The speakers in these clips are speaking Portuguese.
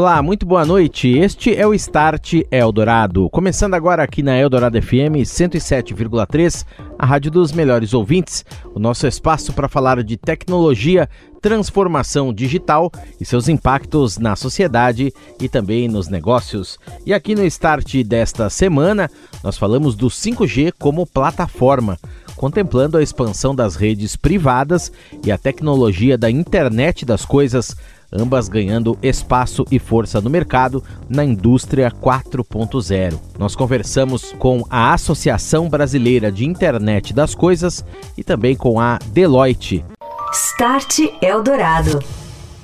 Olá, muito boa noite. Este é o Start Eldorado. Começando agora aqui na Eldorado FM 107,3, a rádio dos melhores ouvintes. O nosso espaço para falar de tecnologia, transformação digital e seus impactos na sociedade e também nos negócios. E aqui no Start desta semana, nós falamos do 5G como plataforma contemplando a expansão das redes privadas e a tecnologia da internet das coisas ambas ganhando espaço e força no mercado na indústria 4.0. Nós conversamos com a Associação Brasileira de Internet das Coisas e também com a Deloitte. Start Eldorado.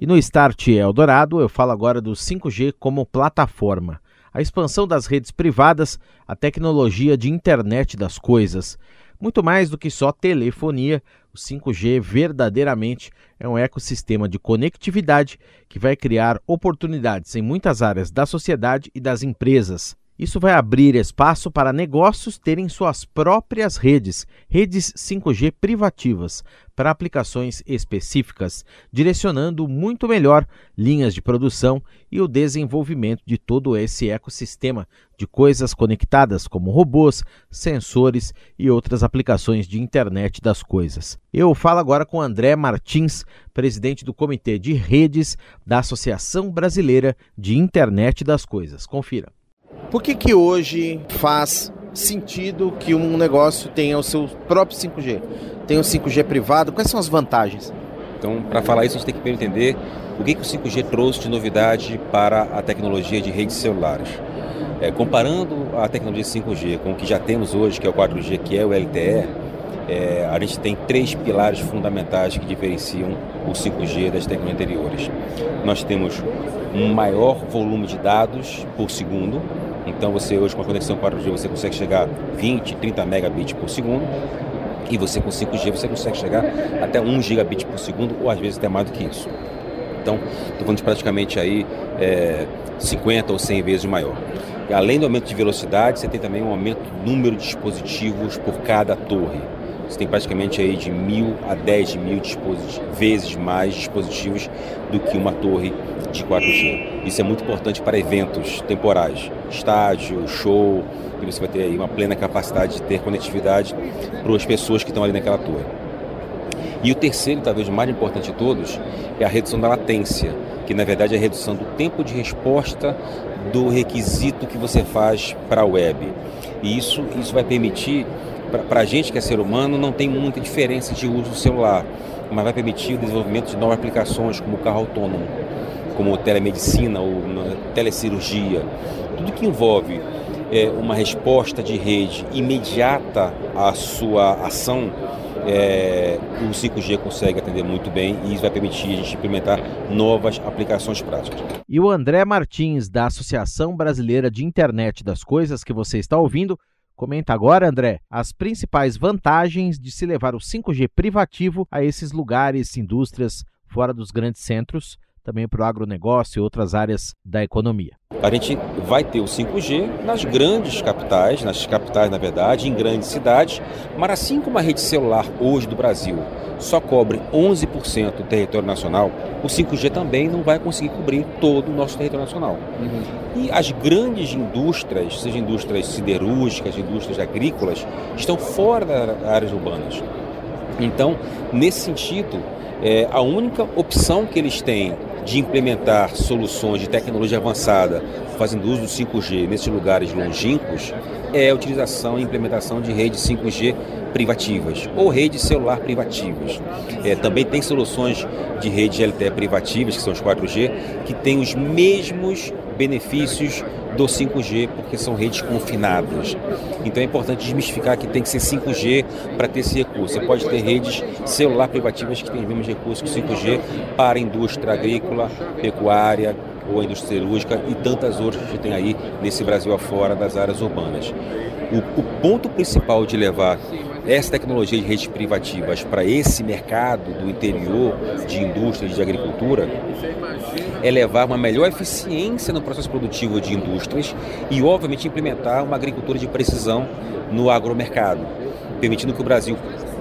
E no Start Eldorado eu falo agora do 5G como plataforma. A expansão das redes privadas, a tecnologia de internet das coisas. Muito mais do que só telefonia, o 5G verdadeiramente é um ecossistema de conectividade que vai criar oportunidades em muitas áreas da sociedade e das empresas. Isso vai abrir espaço para negócios terem suas próprias redes, redes 5G privativas, para aplicações específicas, direcionando muito melhor linhas de produção e o desenvolvimento de todo esse ecossistema de coisas conectadas, como robôs, sensores e outras aplicações de internet das coisas. Eu falo agora com André Martins, presidente do Comitê de Redes da Associação Brasileira de Internet das Coisas. Confira. Por que, que hoje faz sentido que um negócio tenha o seu próprio 5G? Tem o 5G privado? Quais são as vantagens? Então, para falar isso, a gente tem que primeiro entender o que, que o 5G trouxe de novidade para a tecnologia de redes celulares. É, comparando a tecnologia 5G com o que já temos hoje, que é o 4G, que é o LTE, é, a gente tem três pilares fundamentais que diferenciam o 5G das tecnologias anteriores. Nós temos um maior volume de dados por segundo, então você hoje com a conexão 4G você consegue chegar a 20, 30 megabits por segundo. E você com 5G você consegue chegar até 1 gigabit por segundo ou às vezes até mais do que isso. Então, estou falando de praticamente aí é, 50 ou 100 vezes maior. Além do aumento de velocidade, você tem também um aumento do número de dispositivos por cada torre. Você tem praticamente aí de mil a 10 mil vezes mais dispositivos do que uma torre de 4G. Isso é muito importante para eventos temporais, estádio, show, e você vai ter aí uma plena capacidade de ter conectividade para as pessoas que estão ali naquela torre. E o terceiro, talvez o mais importante de todos, é a redução da latência, que na verdade é a redução do tempo de resposta do requisito que você faz para a web. E isso, isso vai permitir, para a gente que é ser humano, não tem muita diferença de uso do celular, mas vai permitir o desenvolvimento de novas aplicações, como o carro autônomo como telemedicina ou telecirurgia, tudo que envolve é, uma resposta de rede imediata à sua ação, é, o 5G consegue atender muito bem e isso vai permitir a gente implementar novas aplicações práticas. E o André Martins, da Associação Brasileira de Internet das Coisas, que você está ouvindo, comenta agora, André, as principais vantagens de se levar o 5G privativo a esses lugares, indústrias fora dos grandes centros também para o agronegócio e outras áreas da economia. A gente vai ter o 5G nas grandes capitais, nas capitais, na verdade, em grandes cidades, mas assim como a rede celular hoje do Brasil só cobre 11% do território nacional, o 5G também não vai conseguir cobrir todo o nosso território nacional. Uhum. E as grandes indústrias, seja indústrias siderúrgicas, indústrias agrícolas, estão fora das áreas urbanas. Então, nesse sentido, é, a única opção que eles têm de implementar soluções de tecnologia avançada fazendo uso do 5G nesses lugares longínquos é a utilização e implementação de redes 5G privativas ou redes celular privativas. É, também tem soluções de rede LTE privativas, que são os 4G, que têm os mesmos benefícios do 5G, porque são redes confinadas. Então é importante desmistificar que tem que ser 5G para ter esse recurso. Você pode ter redes celular privativas que têm os mesmos recursos que o 5G para a indústria agrícola, pecuária, ou a indústria cirúrgica e tantas outras que tem aí nesse Brasil afora das áreas urbanas. O, o ponto principal de levar essa tecnologia de redes privativas para esse mercado do interior de indústria e de agricultura é levar uma melhor eficiência no processo produtivo de indústrias e, obviamente, implementar uma agricultura de precisão no agromercado, permitindo que o Brasil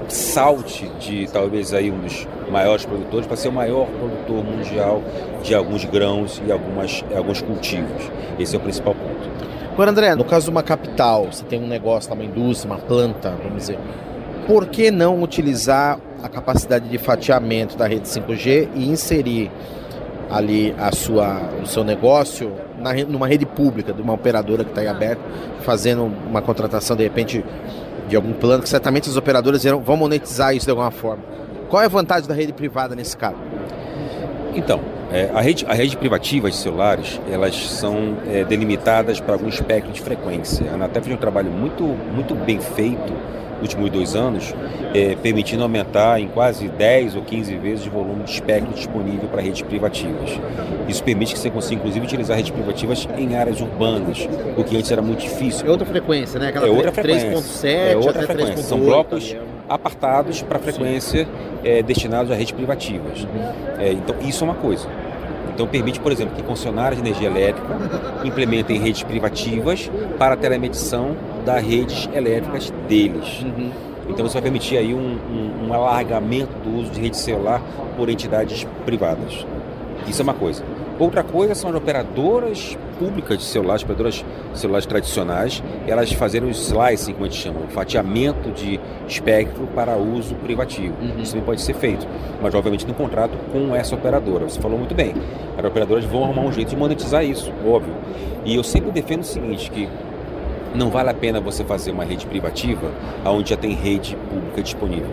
salte de talvez aí um dos maiores produtores para ser o maior produtor mundial de alguns grãos e algumas, alguns cultivos. Esse é o principal. Agora, André, no caso de uma capital, você tem um negócio, uma indústria, uma planta, vamos dizer, por que não utilizar a capacidade de fatiamento da rede 5G e inserir ali a sua, o seu negócio na, numa rede pública, de uma operadora que está aí aberta, fazendo uma contratação de repente de algum plano, que certamente as operadoras vão monetizar isso de alguma forma. Qual é a vantagem da rede privada nesse caso? Então, é, a, rede, a rede privativa de celulares, elas são é, delimitadas para algum espectro de frequência. A Anatel fez um trabalho muito, muito bem feito últimos dois anos, é, permitindo aumentar em quase 10 ou 15 vezes o volume de espectro disponível para redes privativas. Isso permite que você consiga, inclusive, utilizar redes privativas em áreas urbanas, o que antes era muito difícil. É outra frequência, né? Aquela é outra frequência. 3.7 é outra frequência. São blocos apartados para frequência é, destinados a redes privativas. É, então, isso é uma coisa. Então permite, por exemplo, que concessionários de energia elétrica implementem redes privativas para a telemedição das redes elétricas deles. Uhum. Então isso vai permitir aí um, um, um alargamento do uso de rede celular por entidades privadas. Isso é uma coisa. Outra coisa são as operadoras públicas de celulares, operadoras celulares tradicionais, elas fazerem o slicing, como a gente chama, o fatiamento de espectro para uso privativo. Uhum. Isso também pode ser feito, mas obviamente no contrato com essa operadora. Você falou muito bem. As operadoras vão arrumar um jeito de monetizar isso, óbvio. E eu sempre defendo o seguinte, que não vale a pena você fazer uma rede privativa onde já tem rede pública disponível.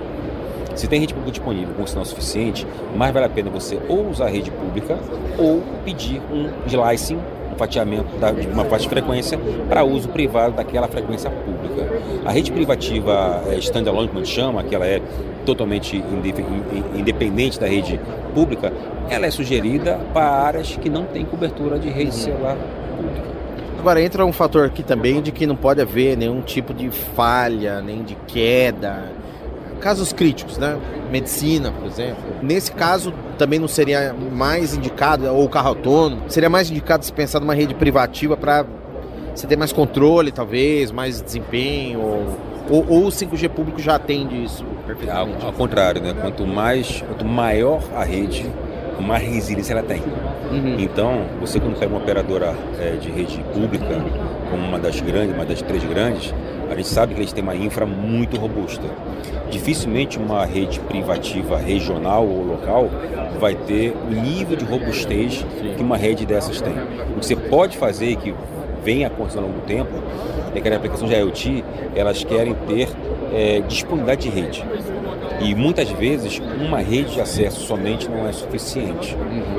Se tem rede pública disponível com sinal suficiente, mais vale a pena você ou usar a rede pública ou pedir um slicing, de uma faixa de frequência para uso privado daquela frequência pública. A rede privativa é, standalone, como a gente chama, que ela é totalmente independente da rede pública, ela é sugerida para áreas que não têm cobertura de rede uhum. celular pública. Agora entra um fator aqui também de que não pode haver nenhum tipo de falha, nem de queda, casos críticos, né? Medicina, por exemplo. Nesse caso, também não seria mais indicado, ou carro autônomo, seria mais indicado se pensar numa rede privativa para você ter mais controle, talvez, mais desempenho, ou, ou, ou, o 5G público já atende isso perfeitamente? Ao, ao contrário, né? Quanto mais, quanto maior a rede, mais resiliência ela tem. Uhum. Então, você quando pega uma operadora é, de rede pública, como uma das grandes, uma das três grandes, a gente sabe que eles têm uma infra muito robusta. Dificilmente uma rede privativa regional ou local vai ter o nível de robustez que uma rede dessas tem. O que você pode fazer, que vem acontecendo ao longo do tempo, é que a aplicação de IoT, elas querem ter é, disponibilidade de rede. E muitas vezes uma rede de acesso somente não é suficiente.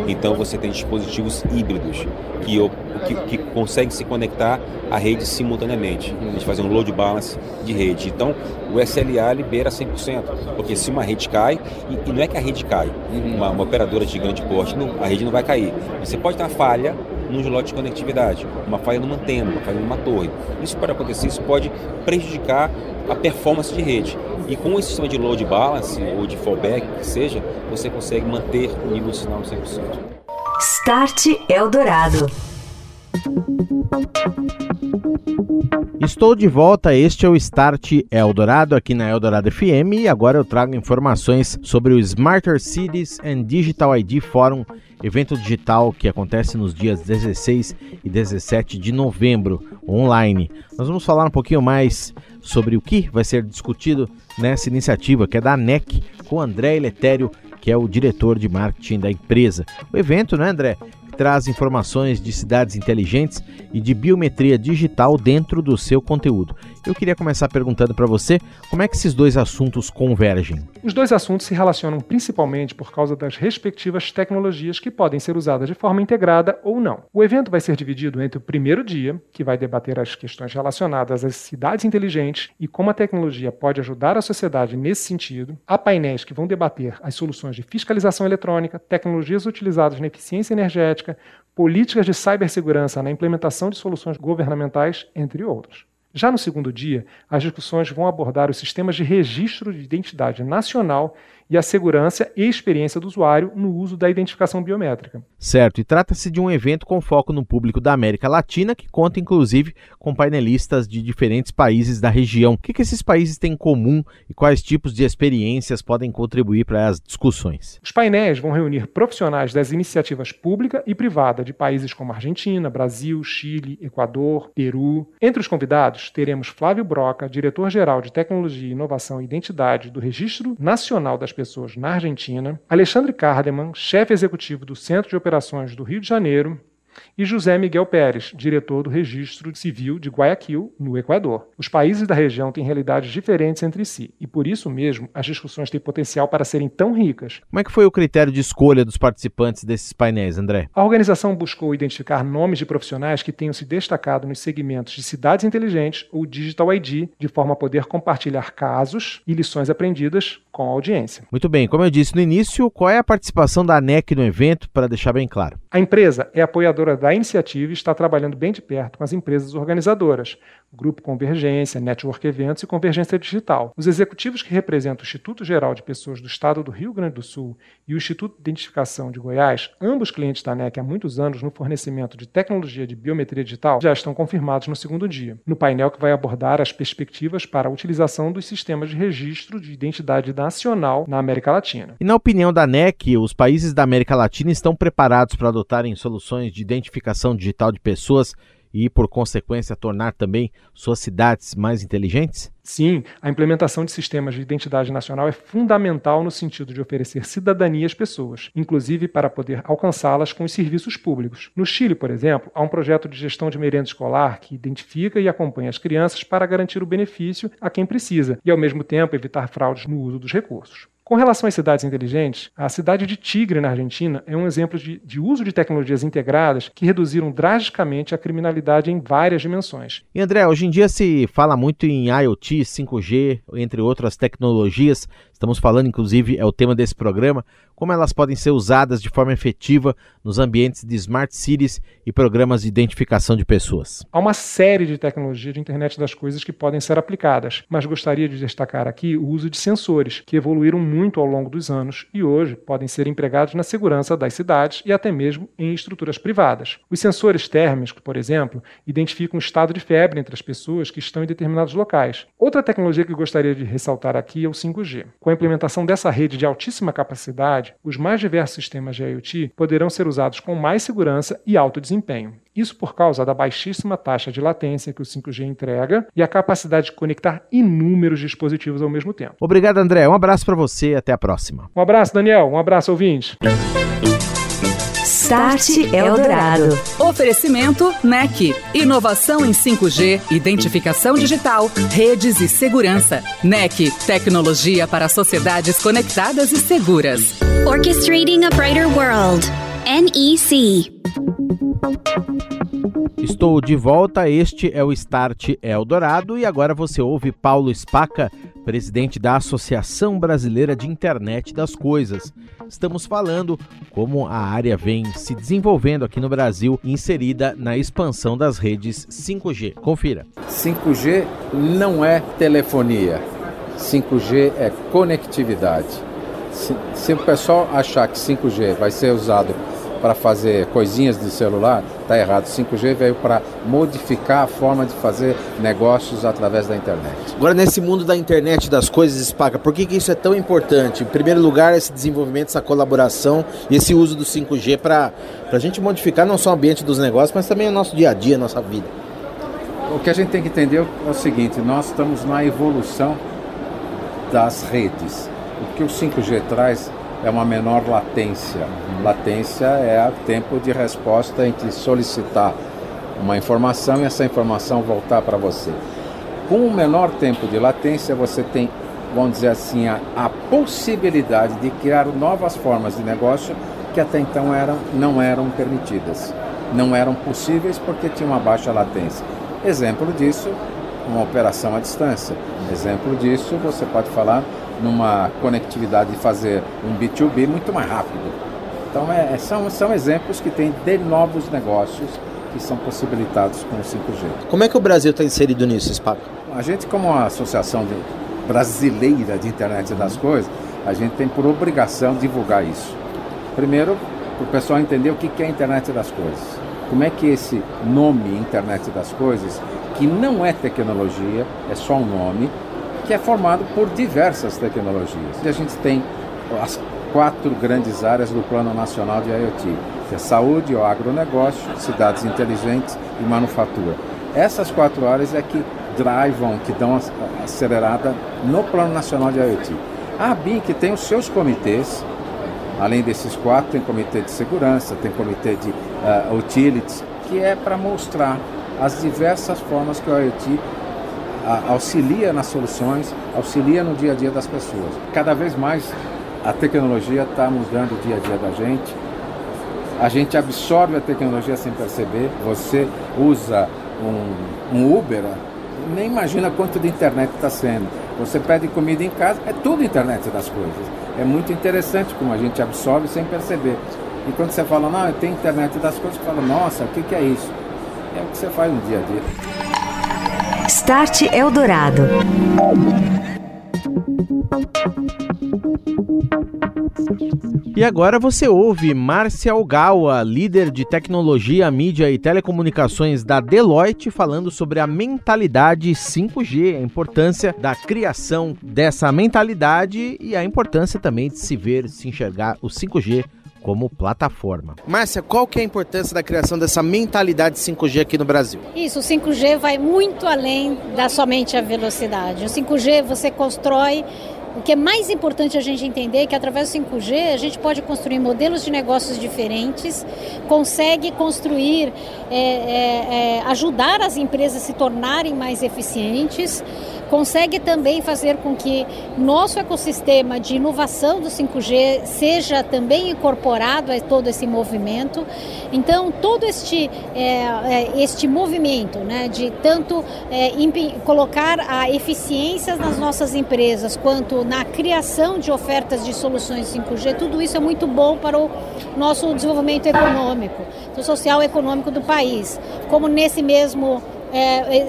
Então você tem dispositivos híbridos que, que, que conseguem se conectar à rede simultaneamente. A gente faz um load balance de rede. Então o SLA libera 100%, porque se uma rede cai, e, e não é que a rede cai, uma, uma operadora de grande porte, não, a rede não vai cair. Você pode ter uma falha num slot de conectividade, uma falha numa antena, uma falha numa torre. Isso pode acontecer, isso pode prejudicar a performance de rede. E com esse sistema de load balance ou de fallback, que seja, você consegue manter o nível de sinal no 100%. Start Eldorado. Estou de volta, este é o Start Eldorado aqui na Eldorado FM e agora eu trago informações sobre o Smarter Cities and Digital ID Forum, evento digital que acontece nos dias 16 e 17 de novembro, online. Nós vamos falar um pouquinho mais sobre o que vai ser discutido nessa iniciativa, que é da ANEC, com André Eletério, que é o diretor de marketing da empresa. O evento, né, André, traz informações de cidades inteligentes e de biometria digital dentro do seu conteúdo. Eu queria começar perguntando para você como é que esses dois assuntos convergem. Os dois assuntos se relacionam principalmente por causa das respectivas tecnologias que podem ser usadas de forma integrada ou não. O evento vai ser dividido entre o primeiro dia, que vai debater as questões relacionadas às cidades inteligentes e como a tecnologia pode ajudar a sociedade nesse sentido, há painéis que vão debater as soluções de fiscalização eletrônica, tecnologias utilizadas na eficiência energética, políticas de cibersegurança na implementação de soluções governamentais, entre outros. Já no segundo dia, as discussões vão abordar os sistemas de registro de identidade nacional e a segurança e experiência do usuário no uso da identificação biométrica. Certo, e trata-se de um evento com foco no público da América Latina, que conta inclusive com painelistas de diferentes países da região. O que, que esses países têm em comum e quais tipos de experiências podem contribuir para as discussões? Os painéis vão reunir profissionais das iniciativas pública e privada de países como Argentina, Brasil, Chile, Equador, Peru. Entre os convidados, teremos Flávio Broca, diretor-geral de Tecnologia, Inovação e Identidade do Registro Nacional das Pessoas na Argentina, Alexandre Cardeman, chefe executivo do Centro de Operações do Rio de Janeiro, e José Miguel Pérez, diretor do Registro Civil de Guayaquil, no Equador. Os países da região têm realidades diferentes entre si, e por isso mesmo as discussões têm potencial para serem tão ricas. Como é que foi o critério de escolha dos participantes desses painéis, André? A organização buscou identificar nomes de profissionais que tenham se destacado nos segmentos de cidades inteligentes ou Digital ID, de forma a poder compartilhar casos e lições aprendidas com a audiência. Muito bem, como eu disse no início, qual é a participação da ANEC no evento, para deixar bem claro? A empresa é apoiadora da iniciativa e está trabalhando bem de perto com as empresas organizadoras, Grupo Convergência, Network Eventos e Convergência Digital. Os executivos que representam o Instituto Geral de Pessoas do Estado do Rio Grande do Sul e o Instituto de Identificação de Goiás, ambos clientes da ANEC há muitos anos no fornecimento de tecnologia de biometria digital, já estão confirmados no segundo dia, no painel que vai abordar as perspectivas para a utilização dos sistemas de registro de identidade nacional na América Latina. E na opinião da ANEC, os países da América Latina estão preparados para adotarem soluções de identificação digital de pessoas e, por consequência, tornar também suas cidades mais inteligentes? Sim, a implementação de sistemas de identidade nacional é fundamental no sentido de oferecer cidadania às pessoas, inclusive para poder alcançá-las com os serviços públicos. No Chile, por exemplo, há um projeto de gestão de merenda escolar que identifica e acompanha as crianças para garantir o benefício a quem precisa e, ao mesmo tempo, evitar fraudes no uso dos recursos. Com relação às cidades inteligentes, a cidade de Tigre, na Argentina, é um exemplo de, de, uso de tecnologias integradas que reduziram drasticamente a criminalidade em várias dimensões. E André, hoje em dia se fala muito em IoT, 5G, entre outras tecnologias. Estamos falando, inclusive, é o tema desse programa, como elas podem ser usadas de forma efetiva nos ambientes de smart cities e programas de identificação de pessoas. Há uma série de tecnologias de internet das coisas que podem ser aplicadas, mas gostaria de destacar aqui o uso de sensores, que evoluíram muito ao longo dos anos e hoje podem ser empregados na segurança das cidades e até mesmo em estruturas privadas. Os sensores térmicos, por exemplo, identificam o estado de febre entre as pessoas que estão em determinados locais. Outra tecnologia que gostaria de ressaltar aqui é o 5G. Com a implementação dessa rede de altíssima capacidade, os mais diversos sistemas de IoT poderão ser usados com mais segurança e alto desempenho. Isso por causa da baixíssima taxa de latência que o 5G entrega e a capacidade de conectar inúmeros dispositivos ao mesmo tempo. Obrigado, André. Um abraço para você e até a próxima. Um abraço, Daniel. Um abraço, ouvintes. Start Eldorado. Oferecimento NEC. Inovação em 5G, identificação digital, redes e segurança. NEC. Tecnologia para sociedades conectadas e seguras. Orchestrating a Brighter World. NEC. Estou de volta, este é o Start Eldorado e agora você ouve Paulo Spaca, presidente da Associação Brasileira de Internet das Coisas. Estamos falando como a área vem se desenvolvendo aqui no Brasil, inserida na expansão das redes 5G. Confira. 5G não é telefonia, 5G é conectividade. Se, se o pessoal achar que 5G vai ser usado para fazer coisinhas de celular, está errado. 5G veio para modificar a forma de fazer negócios através da internet. Agora, nesse mundo da internet das coisas, Spaca, por que, que isso é tão importante? Em primeiro lugar, esse desenvolvimento, essa colaboração e esse uso do 5G para a gente modificar não só o ambiente dos negócios, mas também o nosso dia a dia, a nossa vida. O que a gente tem que entender é o seguinte: nós estamos na evolução das redes. O que o 5G traz é uma menor latência. Latência é o tempo de resposta entre solicitar uma informação e essa informação voltar para você. Com o menor tempo de latência, você tem, vamos dizer assim, a, a possibilidade de criar novas formas de negócio que até então eram, não eram permitidas. Não eram possíveis porque tinha uma baixa latência. Exemplo disso, uma operação à distância. Exemplo disso, você pode falar numa conectividade de fazer um B2B muito mais rápido. Então, é, é são, são exemplos que tem de novos negócios que são possibilitados com o 5G. Como é que o Brasil está inserido nisso, Spaco? A gente, como uma associação de brasileira de internet das coisas, a gente tem por obrigação divulgar isso. Primeiro, para o pessoal entender o que é a internet das coisas. Como é que esse nome internet das coisas, que não é tecnologia, é só um nome, que é formado por diversas tecnologias. E a gente tem as quatro grandes áreas do Plano Nacional de IoT, que é saúde, o agronegócio, cidades inteligentes e manufatura. Essas quatro áreas é que drivam, que dão acelerada no Plano Nacional de IoT. A BIC tem os seus comitês, além desses quatro, tem comitê de segurança, tem comitê de uh, utilities, que é para mostrar as diversas formas que o IoT auxilia nas soluções, auxilia no dia a dia das pessoas. Cada vez mais a tecnologia está mudando o dia a dia da gente. A gente absorve a tecnologia sem perceber. Você usa um, um Uber, nem imagina quanto de internet está sendo. Você pede comida em casa, é tudo internet das coisas. É muito interessante como a gente absorve sem perceber. E quando você fala, não, tem internet das coisas, você fala, nossa, o que, que é isso? É o que você faz no dia a dia. Start Eldorado. E agora você ouve Márcia Algawa, líder de tecnologia, mídia e telecomunicações da Deloitte, falando sobre a mentalidade 5G, a importância da criação dessa mentalidade e a importância também de se ver, se enxergar o 5G como plataforma. Márcia, qual que é a importância da criação dessa mentalidade 5G aqui no Brasil? Isso, o 5G vai muito além da somente a velocidade. O 5G você constrói o que é mais importante a gente entender é que através do 5G a gente pode construir modelos de negócios diferentes, consegue construir, é, é, é, ajudar as empresas a se tornarem mais eficientes, consegue também fazer com que nosso ecossistema de inovação do 5G seja também incorporado a todo esse movimento. Então, todo este, é, é, este movimento né, de tanto é, colocar a eficiência nas nossas empresas quanto na criação de ofertas de soluções 5G, tudo isso é muito bom para o nosso desenvolvimento econômico, social e econômico do país. Como nesse mesmo é,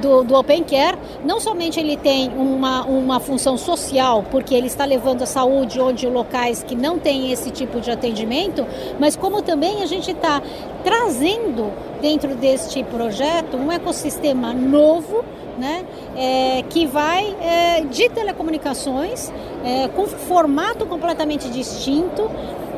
do, do Open Care, não somente ele tem uma, uma função social, porque ele está levando a saúde onde locais que não têm esse tipo de atendimento, mas como também a gente está trazendo dentro deste projeto um ecossistema novo né, é, que vai é, de telecomunicações é, com formato completamente distinto,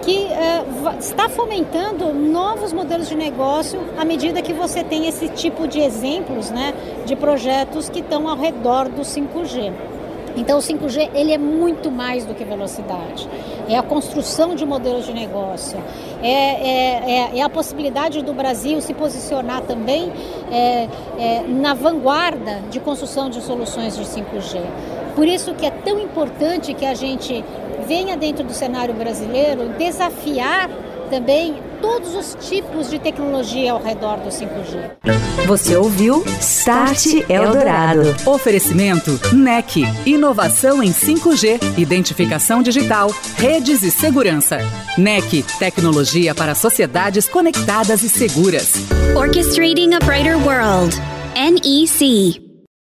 que é, está fomentando novos modelos de negócio à medida que você tem esse tipo de exemplos né, de projetos que estão ao redor do 5G. Então o 5G ele é muito mais do que velocidade. É a construção de modelos de negócio. É, é, é, é a possibilidade do Brasil se posicionar também é, é, na vanguarda de construção de soluções de 5G. Por isso que é tão importante que a gente venha dentro do cenário brasileiro desafiar também todos os tipos de tecnologia ao redor do 5G. Você ouviu Start Eldorado. Oferecimento NEC. Inovação em 5G, identificação digital, redes e segurança. NEC. Tecnologia para sociedades conectadas e seguras. Orchestrating a Brighter World. NEC.